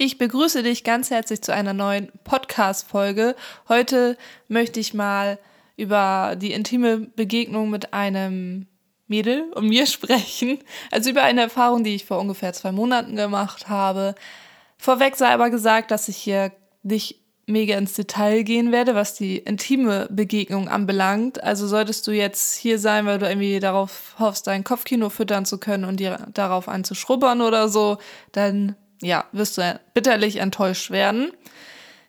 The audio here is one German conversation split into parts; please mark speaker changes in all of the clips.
Speaker 1: Ich begrüße dich ganz herzlich zu einer neuen Podcast-Folge. Heute möchte ich mal über die intime Begegnung mit einem Mädel und mir sprechen. Also über eine Erfahrung, die ich vor ungefähr zwei Monaten gemacht habe. Vorweg sei aber gesagt, dass ich hier nicht mega ins Detail gehen werde, was die intime Begegnung anbelangt. Also solltest du jetzt hier sein, weil du irgendwie darauf hoffst, dein Kopfkino füttern zu können und dir darauf einzuschrubbern oder so, dann ja, wirst du bitterlich enttäuscht werden.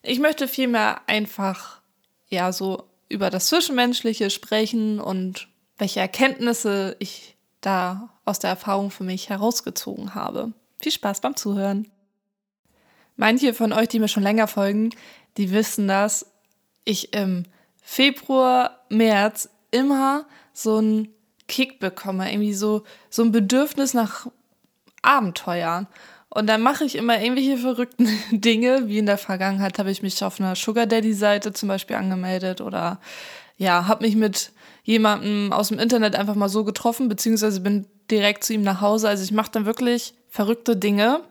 Speaker 1: Ich möchte vielmehr einfach, ja, so über das Zwischenmenschliche sprechen und welche Erkenntnisse ich da aus der Erfahrung für mich herausgezogen habe. Viel Spaß beim Zuhören. Manche von euch, die mir schon länger folgen, die wissen, dass ich im Februar, März immer so einen Kick bekomme, irgendwie so, so ein Bedürfnis nach Abenteuern. Und dann mache ich immer irgendwelche verrückten Dinge, wie in der Vergangenheit habe ich mich auf einer Sugar Daddy Seite zum Beispiel angemeldet oder ja, habe mich mit jemandem aus dem Internet einfach mal so getroffen, beziehungsweise bin direkt zu ihm nach Hause. Also ich mache dann wirklich verrückte Dinge.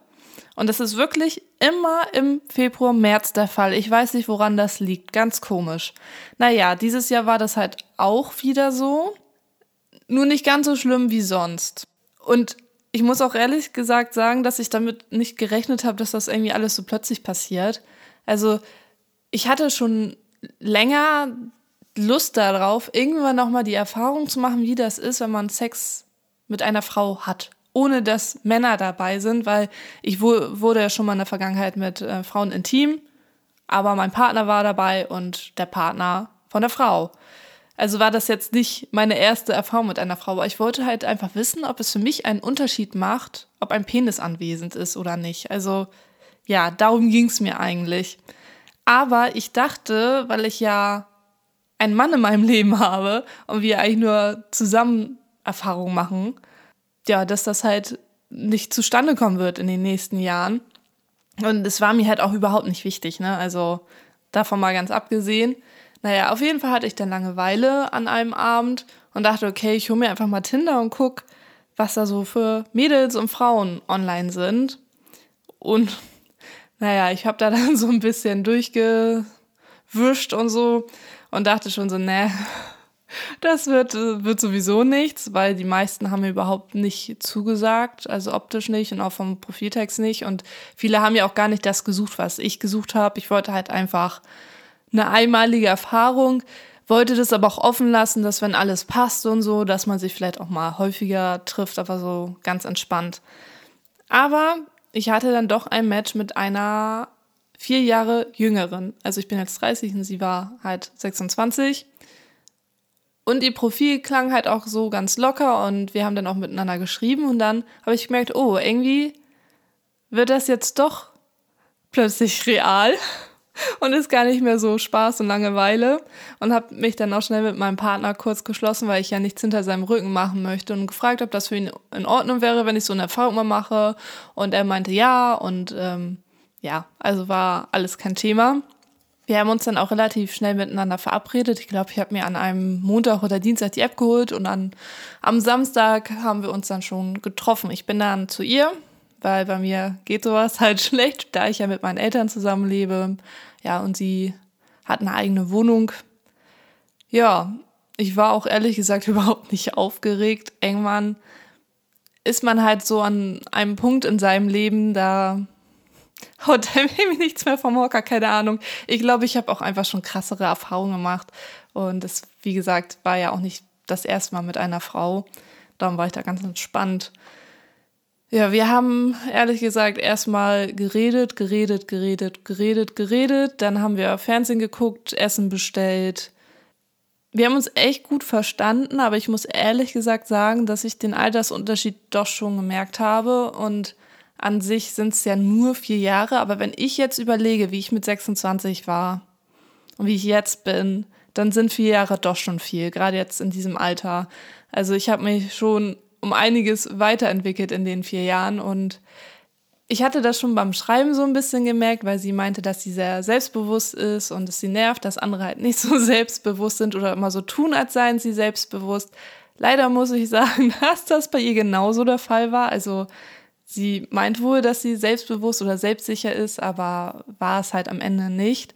Speaker 1: Und das ist wirklich immer im Februar, März der Fall. Ich weiß nicht, woran das liegt. Ganz komisch. Naja, dieses Jahr war das halt auch wieder so. Nur nicht ganz so schlimm wie sonst. Und ich muss auch ehrlich gesagt sagen, dass ich damit nicht gerechnet habe, dass das irgendwie alles so plötzlich passiert. Also ich hatte schon länger Lust darauf, irgendwann nochmal die Erfahrung zu machen, wie das ist, wenn man Sex mit einer Frau hat, ohne dass Männer dabei sind, weil ich wurde ja schon mal in der Vergangenheit mit äh, Frauen intim, aber mein Partner war dabei und der Partner von der Frau. Also war das jetzt nicht meine erste Erfahrung mit einer Frau, aber ich wollte halt einfach wissen, ob es für mich einen Unterschied macht, ob ein Penis anwesend ist oder nicht. Also ja, darum ging es mir eigentlich. Aber ich dachte, weil ich ja einen Mann in meinem Leben habe und wir eigentlich nur zusammen Erfahrungen machen, ja, dass das halt nicht zustande kommen wird in den nächsten Jahren. Und es war mir halt auch überhaupt nicht wichtig, ne? Also davon mal ganz abgesehen. Naja, auf jeden Fall hatte ich dann Langeweile an einem Abend und dachte, okay, ich hole mir einfach mal Tinder und guck, was da so für Mädels und Frauen online sind. Und naja, ich habe da dann so ein bisschen durchgewischt und so und dachte schon so, ne, das wird, wird sowieso nichts, weil die meisten haben mir überhaupt nicht zugesagt, also optisch nicht und auch vom Profiltext nicht. Und viele haben ja auch gar nicht das gesucht, was ich gesucht habe. Ich wollte halt einfach eine einmalige Erfahrung, wollte das aber auch offen lassen, dass wenn alles passt und so, dass man sich vielleicht auch mal häufiger trifft, aber so ganz entspannt. Aber ich hatte dann doch ein Match mit einer vier Jahre jüngeren. Also ich bin jetzt 30 und sie war halt 26. Und ihr Profil klang halt auch so ganz locker und wir haben dann auch miteinander geschrieben und dann habe ich gemerkt, oh, irgendwie wird das jetzt doch plötzlich real und ist gar nicht mehr so Spaß und Langeweile und habe mich dann auch schnell mit meinem Partner kurz geschlossen, weil ich ja nichts hinter seinem Rücken machen möchte und gefragt, ob das für ihn in Ordnung wäre, wenn ich so eine Erfahrung mal mache und er meinte ja und ähm, ja, also war alles kein Thema. Wir haben uns dann auch relativ schnell miteinander verabredet. Ich glaube, ich habe mir an einem Montag oder Dienstag die App geholt und dann am Samstag haben wir uns dann schon getroffen. Ich bin dann zu ihr, weil bei mir geht sowas halt schlecht, da ich ja mit meinen Eltern zusammenlebe. Ja, und sie hat eine eigene Wohnung. Ja, ich war auch ehrlich gesagt überhaupt nicht aufgeregt. Irgendwann ist man halt so an einem Punkt in seinem Leben, da haut mir nichts mehr vom Hocker, keine Ahnung. Ich glaube, ich habe auch einfach schon krassere Erfahrungen gemacht. Und es, wie gesagt, war ja auch nicht das erste Mal mit einer Frau. Darum war ich da ganz entspannt. Ja, wir haben ehrlich gesagt erstmal geredet, geredet, geredet, geredet, geredet. Dann haben wir Fernsehen geguckt, Essen bestellt. Wir haben uns echt gut verstanden, aber ich muss ehrlich gesagt sagen, dass ich den Altersunterschied doch schon gemerkt habe. Und an sich sind es ja nur vier Jahre. Aber wenn ich jetzt überlege, wie ich mit 26 war und wie ich jetzt bin, dann sind vier Jahre doch schon viel, gerade jetzt in diesem Alter. Also ich habe mich schon um einiges weiterentwickelt in den vier Jahren und ich hatte das schon beim Schreiben so ein bisschen gemerkt, weil sie meinte, dass sie sehr selbstbewusst ist und es sie nervt, dass andere halt nicht so selbstbewusst sind oder immer so tun, als seien sie selbstbewusst. Leider muss ich sagen, dass das bei ihr genauso der Fall war. Also sie meint wohl, dass sie selbstbewusst oder selbstsicher ist, aber war es halt am Ende nicht.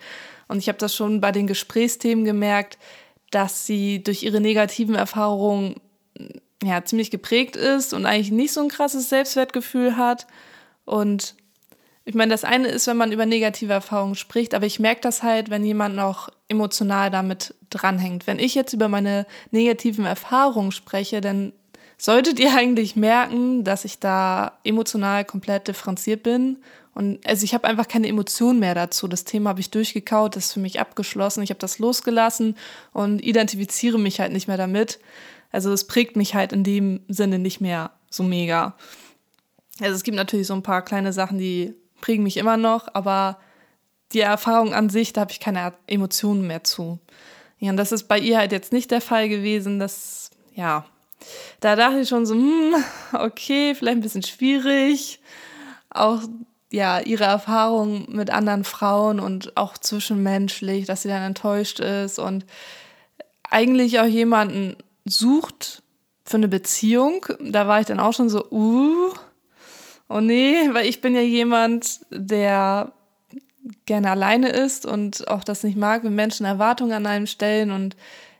Speaker 1: Und ich habe das schon bei den Gesprächsthemen gemerkt, dass sie durch ihre negativen Erfahrungen ja ziemlich geprägt ist und eigentlich nicht so ein krasses Selbstwertgefühl hat. Und ich meine, das eine ist, wenn man über negative Erfahrungen spricht, aber ich merke das halt, wenn jemand noch emotional damit dranhängt. Wenn ich jetzt über meine negativen Erfahrungen spreche, dann solltet ihr eigentlich merken, dass ich da emotional komplett differenziert bin. Und also ich habe einfach keine Emotionen mehr dazu. Das Thema habe ich durchgekaut, das ist für mich abgeschlossen. Ich habe das losgelassen und identifiziere mich halt nicht mehr damit. Also es prägt mich halt in dem Sinne nicht mehr so mega. Also es gibt natürlich so ein paar kleine Sachen, die prägen mich immer noch, aber die Erfahrung an sich, da habe ich keine Emotionen mehr zu. Ja, und das ist bei ihr halt jetzt nicht der Fall gewesen. Das, ja, da dachte ich schon so, hm, okay, vielleicht ein bisschen schwierig. Auch, ja, ihre Erfahrung mit anderen Frauen und auch zwischenmenschlich, dass sie dann enttäuscht ist und eigentlich auch jemanden sucht für eine Beziehung. Da war ich dann auch schon so, uh, oh nee, weil ich bin ja jemand, der gerne alleine ist und auch das nicht mag, wenn Menschen Erwartungen an einem stellen und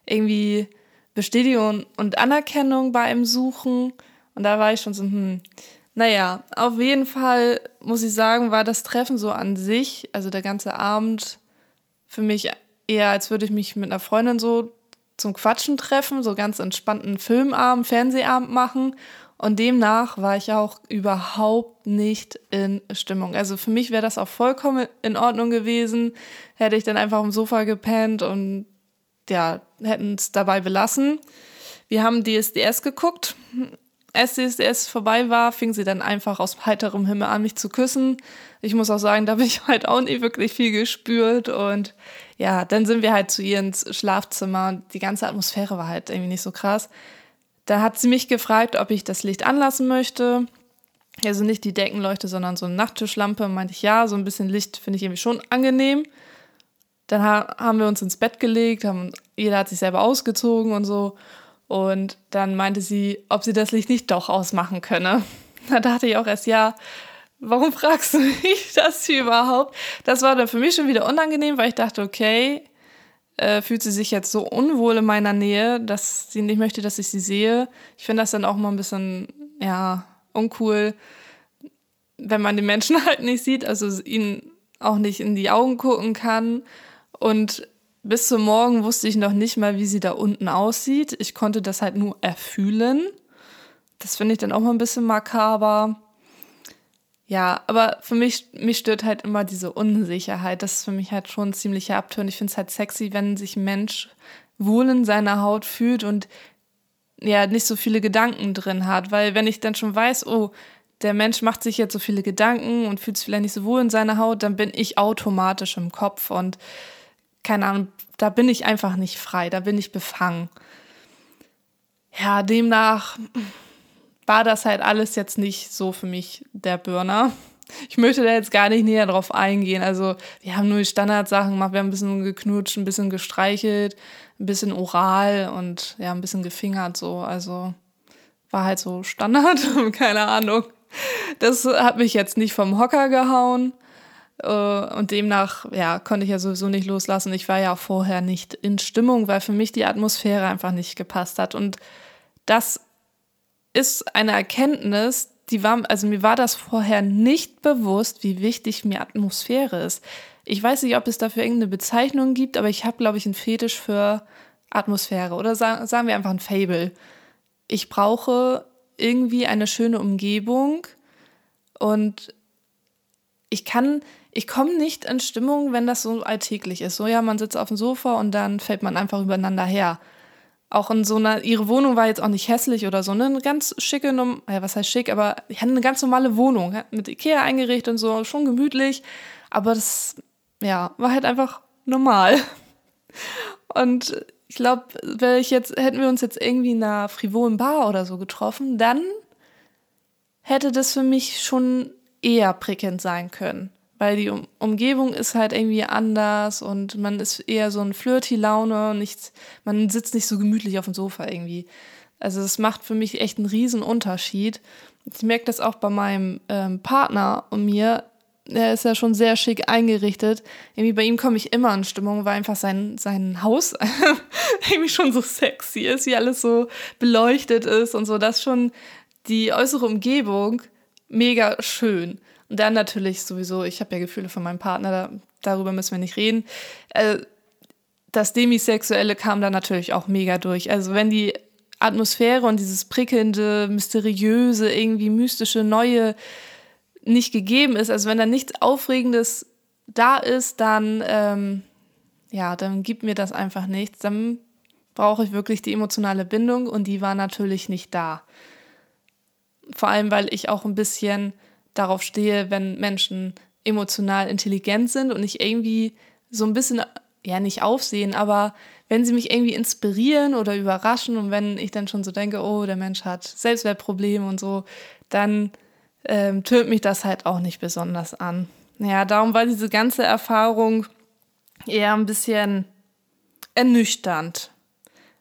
Speaker 1: irgendwie Bestätigung und Anerkennung bei einem suchen. Und da war ich schon so, hm, naja, auf jeden Fall muss ich sagen, war das Treffen so an sich, also der ganze Abend, für mich eher, als würde ich mich mit einer Freundin so zum Quatschen treffen, so ganz entspannten Filmabend, Fernsehabend machen. Und demnach war ich auch überhaupt nicht in Stimmung. Also für mich wäre das auch vollkommen in Ordnung gewesen, hätte ich dann einfach am Sofa gepennt und ja, hätten es dabei belassen. Wir haben DSDS geguckt. Als DSDS vorbei war, fing sie dann einfach aus heiterem Himmel an, mich zu küssen. Ich muss auch sagen, da habe ich halt auch nicht wirklich viel gespürt. Und ja, dann sind wir halt zu ihr ins Schlafzimmer und die ganze Atmosphäre war halt irgendwie nicht so krass. Da hat sie mich gefragt, ob ich das Licht anlassen möchte. Also nicht die Deckenleuchte, sondern so eine Nachttischlampe. Meinte ich ja, so ein bisschen Licht finde ich irgendwie schon angenehm. Dann haben wir uns ins Bett gelegt, haben, jeder hat sich selber ausgezogen und so. Und dann meinte sie, ob sie das Licht nicht doch ausmachen könne. Da dachte ich auch erst, ja, warum fragst du mich das überhaupt? Das war dann für mich schon wieder unangenehm, weil ich dachte, okay, äh, fühlt sie sich jetzt so unwohl in meiner Nähe, dass sie nicht möchte, dass ich sie sehe. Ich finde das dann auch mal ein bisschen, ja, uncool, wenn man den Menschen halt nicht sieht, also ihnen auch nicht in die Augen gucken kann. Und bis zum Morgen wusste ich noch nicht mal, wie sie da unten aussieht. Ich konnte das halt nur erfühlen. Das finde ich dann auch mal ein bisschen makaber. Ja, aber für mich, mich stört halt immer diese Unsicherheit. Das ist für mich halt schon ein ziemlicher. Ich finde es halt sexy, wenn sich ein Mensch wohl in seiner Haut fühlt und ja, nicht so viele Gedanken drin hat. Weil wenn ich dann schon weiß, oh, der Mensch macht sich jetzt so viele Gedanken und fühlt sich vielleicht nicht so wohl in seiner Haut, dann bin ich automatisch im Kopf und keine Ahnung, da bin ich einfach nicht frei, da bin ich befangen. Ja, demnach war das halt alles jetzt nicht so für mich der Burner. Ich möchte da jetzt gar nicht näher drauf eingehen. Also, wir haben nur die Standardsachen gemacht. Wir haben ein bisschen geknutscht, ein bisschen gestreichelt, ein bisschen oral und ja, ein bisschen gefingert so. Also, war halt so Standard, keine Ahnung. Das hat mich jetzt nicht vom Hocker gehauen. Äh, und demnach, ja, konnte ich ja sowieso nicht loslassen. Ich war ja auch vorher nicht in Stimmung, weil für mich die Atmosphäre einfach nicht gepasst hat. Und das ist eine Erkenntnis, die war, also mir war das vorher nicht bewusst, wie wichtig mir Atmosphäre ist. Ich weiß nicht, ob es dafür irgendeine Bezeichnung gibt, aber ich habe, glaube ich, einen Fetisch für Atmosphäre oder sagen, sagen wir einfach ein Fable. Ich brauche irgendwie eine schöne Umgebung und ich kann, ich komme nicht in Stimmung, wenn das so alltäglich ist. So, ja, man sitzt auf dem Sofa und dann fällt man einfach übereinander her auch in so einer, ihre Wohnung war jetzt auch nicht hässlich oder so, ne? Eine ganz schicke, ja, was heißt schick, aber ich hatte eine ganz normale Wohnung, mit Ikea eingerichtet und so, schon gemütlich, aber das, ja, war halt einfach normal. Und ich glaube, jetzt, hätten wir uns jetzt irgendwie in einer frivolen Bar oder so getroffen, dann hätte das für mich schon eher prickelnd sein können weil die um Umgebung ist halt irgendwie anders und man ist eher so ein Flirty-Laune, nichts, man sitzt nicht so gemütlich auf dem Sofa irgendwie. Also es macht für mich echt einen riesen Unterschied. Ich merke das auch bei meinem ähm, Partner und mir. Er ist ja schon sehr schick eingerichtet. Irgendwie bei ihm komme ich immer in Stimmung, weil einfach sein, sein Haus irgendwie schon so sexy ist, wie alles so beleuchtet ist und so. Das schon die äußere Umgebung mega schön. Und dann natürlich sowieso, ich habe ja Gefühle von meinem Partner, da, darüber müssen wir nicht reden. Äh, das Demisexuelle kam da natürlich auch mega durch. Also wenn die Atmosphäre und dieses prickelnde, mysteriöse, irgendwie mystische, neue nicht gegeben ist, also wenn da nichts Aufregendes da ist, dann, ähm, ja, dann gibt mir das einfach nichts. Dann brauche ich wirklich die emotionale Bindung und die war natürlich nicht da. Vor allem, weil ich auch ein bisschen darauf stehe, wenn Menschen emotional intelligent sind und ich irgendwie so ein bisschen, ja, nicht aufsehen, aber wenn sie mich irgendwie inspirieren oder überraschen und wenn ich dann schon so denke, oh, der Mensch hat Selbstwertprobleme und so, dann ähm, tönt mich das halt auch nicht besonders an. Ja, darum war diese ganze Erfahrung eher ein bisschen ernüchternd.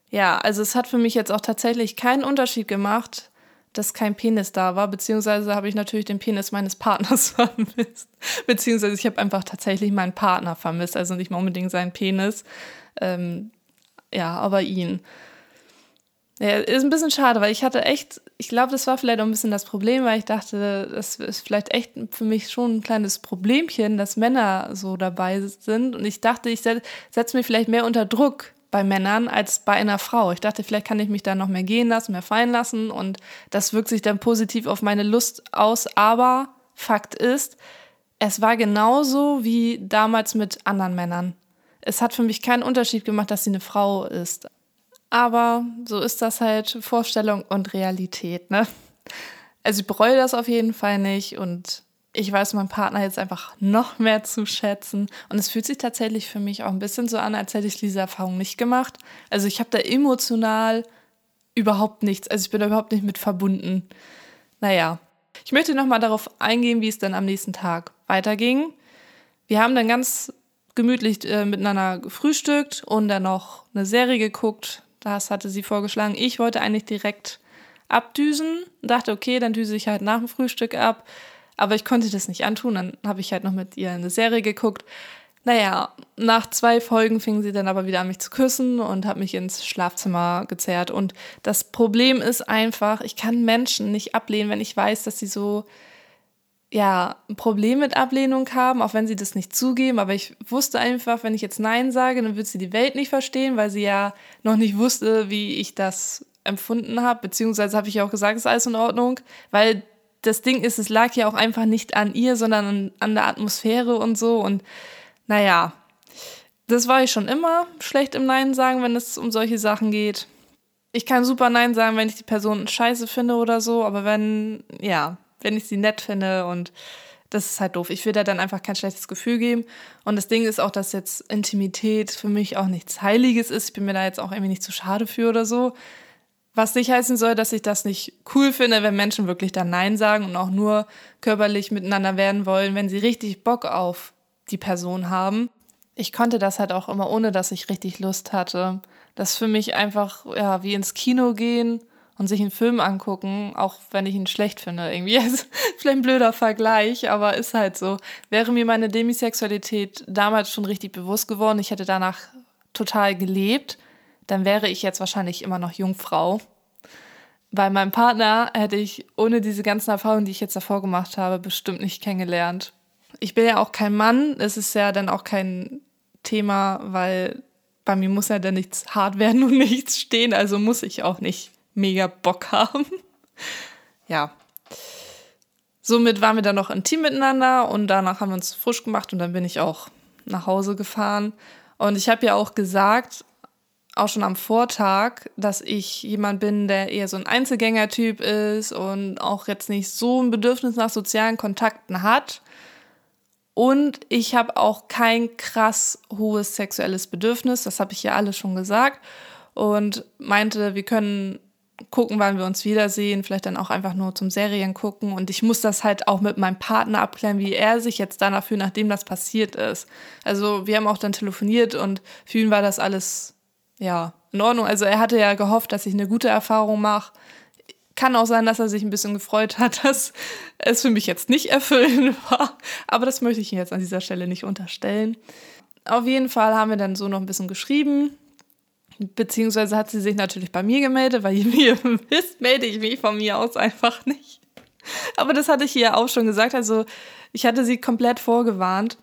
Speaker 1: Ja, also es hat für mich jetzt auch tatsächlich keinen Unterschied gemacht, dass kein Penis da war, beziehungsweise habe ich natürlich den Penis meines Partners vermisst, beziehungsweise ich habe einfach tatsächlich meinen Partner vermisst, also nicht mal unbedingt seinen Penis, ähm, ja, aber ihn. Ja, ist ein bisschen schade, weil ich hatte echt, ich glaube, das war vielleicht auch ein bisschen das Problem, weil ich dachte, das ist vielleicht echt für mich schon ein kleines Problemchen, dass Männer so dabei sind. Und ich dachte, ich setze mir vielleicht mehr unter Druck, bei Männern als bei einer Frau. Ich dachte, vielleicht kann ich mich da noch mehr gehen lassen, mehr fallen lassen und das wirkt sich dann positiv auf meine Lust aus. Aber Fakt ist, es war genauso wie damals mit anderen Männern. Es hat für mich keinen Unterschied gemacht, dass sie eine Frau ist. Aber so ist das halt Vorstellung und Realität, ne? Also ich bereue das auf jeden Fall nicht und ich weiß meinen Partner jetzt einfach noch mehr zu schätzen. Und es fühlt sich tatsächlich für mich auch ein bisschen so an, als hätte ich diese Erfahrung nicht gemacht. Also ich habe da emotional überhaupt nichts. Also ich bin da überhaupt nicht mit verbunden. Naja, ich möchte nochmal darauf eingehen, wie es dann am nächsten Tag weiterging. Wir haben dann ganz gemütlich äh, miteinander gefrühstückt und dann noch eine Serie geguckt. Das hatte sie vorgeschlagen. Ich wollte eigentlich direkt abdüsen. Dachte, okay, dann düse ich halt nach dem Frühstück ab. Aber ich konnte das nicht antun. Dann habe ich halt noch mit ihr eine Serie geguckt. Naja, nach zwei Folgen fing sie dann aber wieder an, mich zu küssen und hat mich ins Schlafzimmer gezerrt. Und das Problem ist einfach, ich kann Menschen nicht ablehnen, wenn ich weiß, dass sie so, ja, ein Problem mit Ablehnung haben, auch wenn sie das nicht zugeben. Aber ich wusste einfach, wenn ich jetzt Nein sage, dann wird sie die Welt nicht verstehen, weil sie ja noch nicht wusste, wie ich das empfunden habe. Beziehungsweise habe ich auch gesagt, es ist alles in Ordnung, weil das Ding ist, es lag ja auch einfach nicht an ihr, sondern an, an der Atmosphäre und so. Und naja, das war ich schon immer schlecht im Nein sagen, wenn es um solche Sachen geht. Ich kann super Nein sagen, wenn ich die Person scheiße finde oder so, aber wenn, ja, wenn ich sie nett finde und das ist halt doof. Ich will da dann einfach kein schlechtes Gefühl geben. Und das Ding ist auch, dass jetzt Intimität für mich auch nichts Heiliges ist. Ich bin mir da jetzt auch irgendwie nicht zu schade für oder so. Was nicht heißen soll, dass ich das nicht cool finde, wenn Menschen wirklich dann Nein sagen und auch nur körperlich miteinander werden wollen, wenn sie richtig Bock auf die Person haben. Ich konnte das halt auch immer, ohne dass ich richtig Lust hatte. Das ist für mich einfach, ja, wie ins Kino gehen und sich einen Film angucken, auch wenn ich ihn schlecht finde. Irgendwie ist vielleicht ein blöder Vergleich, aber ist halt so. Wäre mir meine Demisexualität damals schon richtig bewusst geworden, ich hätte danach total gelebt, dann wäre ich jetzt wahrscheinlich immer noch Jungfrau. Bei meinem Partner hätte ich ohne diese ganzen Erfahrungen, die ich jetzt davor gemacht habe, bestimmt nicht kennengelernt. Ich bin ja auch kein Mann, es ist ja dann auch kein Thema, weil bei mir muss ja dann nichts hart werden und nichts stehen, also muss ich auch nicht mega Bock haben. ja. Somit waren wir dann noch intim miteinander und danach haben wir uns frisch gemacht und dann bin ich auch nach Hause gefahren. Und ich habe ja auch gesagt, auch schon am Vortag, dass ich jemand bin, der eher so ein Einzelgängertyp ist und auch jetzt nicht so ein Bedürfnis nach sozialen Kontakten hat. Und ich habe auch kein krass hohes sexuelles Bedürfnis, das habe ich ja alles schon gesagt. Und meinte, wir können gucken, wann wir uns wiedersehen, vielleicht dann auch einfach nur zum Serien gucken. Und ich muss das halt auch mit meinem Partner abklären, wie er sich jetzt danach fühlt, nachdem das passiert ist. Also wir haben auch dann telefoniert und für ihn war das alles ja, in Ordnung. Also er hatte ja gehofft, dass ich eine gute Erfahrung mache. Kann auch sein, dass er sich ein bisschen gefreut hat, dass es für mich jetzt nicht erfüllend war. Aber das möchte ich ihm jetzt an dieser Stelle nicht unterstellen. Auf jeden Fall haben wir dann so noch ein bisschen geschrieben. Beziehungsweise hat sie sich natürlich bei mir gemeldet, weil ihr wisst, melde ich mich von mir aus einfach nicht. Aber das hatte ich ihr auch schon gesagt. Also ich hatte sie komplett vorgewarnt.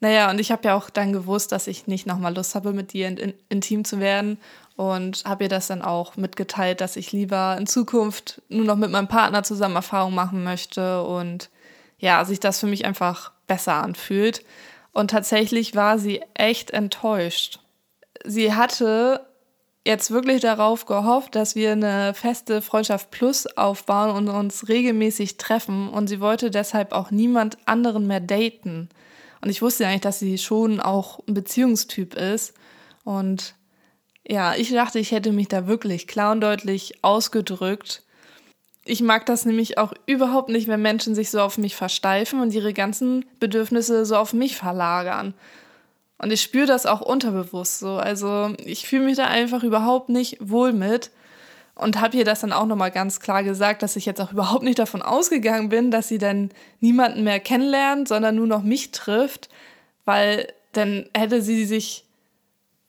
Speaker 1: Naja, und ich habe ja auch dann gewusst, dass ich nicht nochmal Lust habe, mit dir in, in, intim zu werden. Und habe ihr das dann auch mitgeteilt, dass ich lieber in Zukunft nur noch mit meinem Partner zusammen Erfahrung machen möchte. Und ja, sich das für mich einfach besser anfühlt. Und tatsächlich war sie echt enttäuscht. Sie hatte jetzt wirklich darauf gehofft, dass wir eine feste Freundschaft Plus aufbauen und uns regelmäßig treffen. Und sie wollte deshalb auch niemand anderen mehr daten. Und ich wusste eigentlich, dass sie schon auch ein Beziehungstyp ist. Und ja, ich dachte, ich hätte mich da wirklich klar und deutlich ausgedrückt. Ich mag das nämlich auch überhaupt nicht, wenn Menschen sich so auf mich versteifen und ihre ganzen Bedürfnisse so auf mich verlagern. Und ich spüre das auch unterbewusst so. Also ich fühle mich da einfach überhaupt nicht wohl mit. Und habe ihr das dann auch nochmal ganz klar gesagt, dass ich jetzt auch überhaupt nicht davon ausgegangen bin, dass sie dann niemanden mehr kennenlernt, sondern nur noch mich trifft, weil dann hätte sie sich,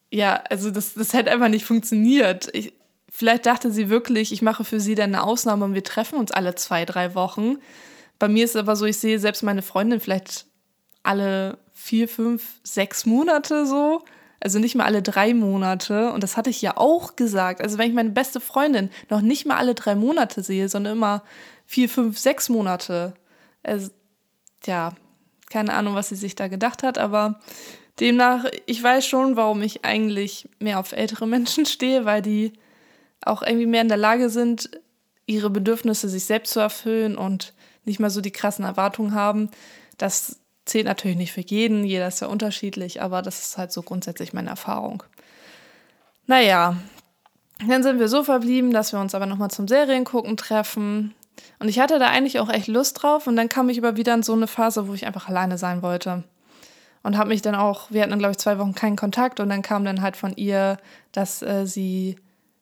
Speaker 1: ja, also das, das hätte einfach nicht funktioniert. Ich, vielleicht dachte sie wirklich, ich mache für sie dann eine Ausnahme und wir treffen uns alle zwei, drei Wochen. Bei mir ist es aber so, ich sehe selbst meine Freundin vielleicht alle vier, fünf, sechs Monate so. Also nicht mal alle drei Monate. Und das hatte ich ja auch gesagt. Also wenn ich meine beste Freundin noch nicht mal alle drei Monate sehe, sondern immer vier, fünf, sechs Monate. Also, ja, keine Ahnung, was sie sich da gedacht hat, aber demnach, ich weiß schon, warum ich eigentlich mehr auf ältere Menschen stehe, weil die auch irgendwie mehr in der Lage sind, ihre Bedürfnisse sich selbst zu erfüllen und nicht mehr so die krassen Erwartungen haben. Das Zählt natürlich nicht für jeden, jeder ist ja unterschiedlich, aber das ist halt so grundsätzlich meine Erfahrung. Naja, dann sind wir so verblieben, dass wir uns aber nochmal zum Seriengucken treffen. Und ich hatte da eigentlich auch echt Lust drauf und dann kam ich aber wieder in so eine Phase, wo ich einfach alleine sein wollte. Und habe mich dann auch, wir hatten dann glaube ich zwei Wochen keinen Kontakt und dann kam dann halt von ihr, dass äh, sie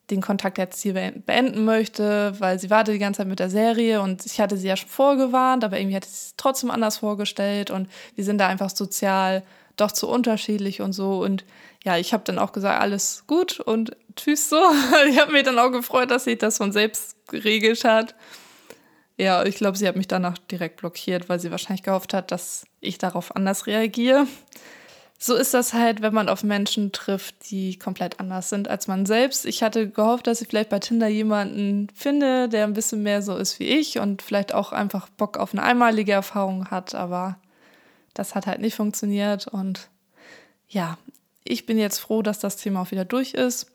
Speaker 1: den Kontakt jetzt hier beenden möchte, weil sie wartet die ganze Zeit mit der Serie und ich hatte sie ja schon vorgewarnt, aber irgendwie hatte sie es trotzdem anders vorgestellt und wir sind da einfach sozial doch zu unterschiedlich und so und ja, ich habe dann auch gesagt, alles gut und tschüss so. Ich habe mich dann auch gefreut, dass sie das von selbst geregelt hat. Ja, ich glaube, sie hat mich danach direkt blockiert, weil sie wahrscheinlich gehofft hat, dass ich darauf anders reagiere so ist das halt, wenn man auf Menschen trifft, die komplett anders sind als man selbst. Ich hatte gehofft, dass ich vielleicht bei Tinder jemanden finde, der ein bisschen mehr so ist wie ich und vielleicht auch einfach Bock auf eine einmalige Erfahrung hat, aber das hat halt nicht funktioniert und ja, ich bin jetzt froh, dass das Thema auch wieder durch ist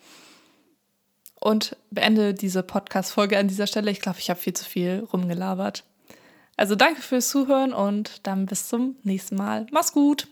Speaker 1: und beende diese Podcast-Folge an dieser Stelle. Ich glaube, ich habe viel zu viel rumgelabert. Also danke fürs Zuhören und dann bis zum nächsten Mal. Mach's gut!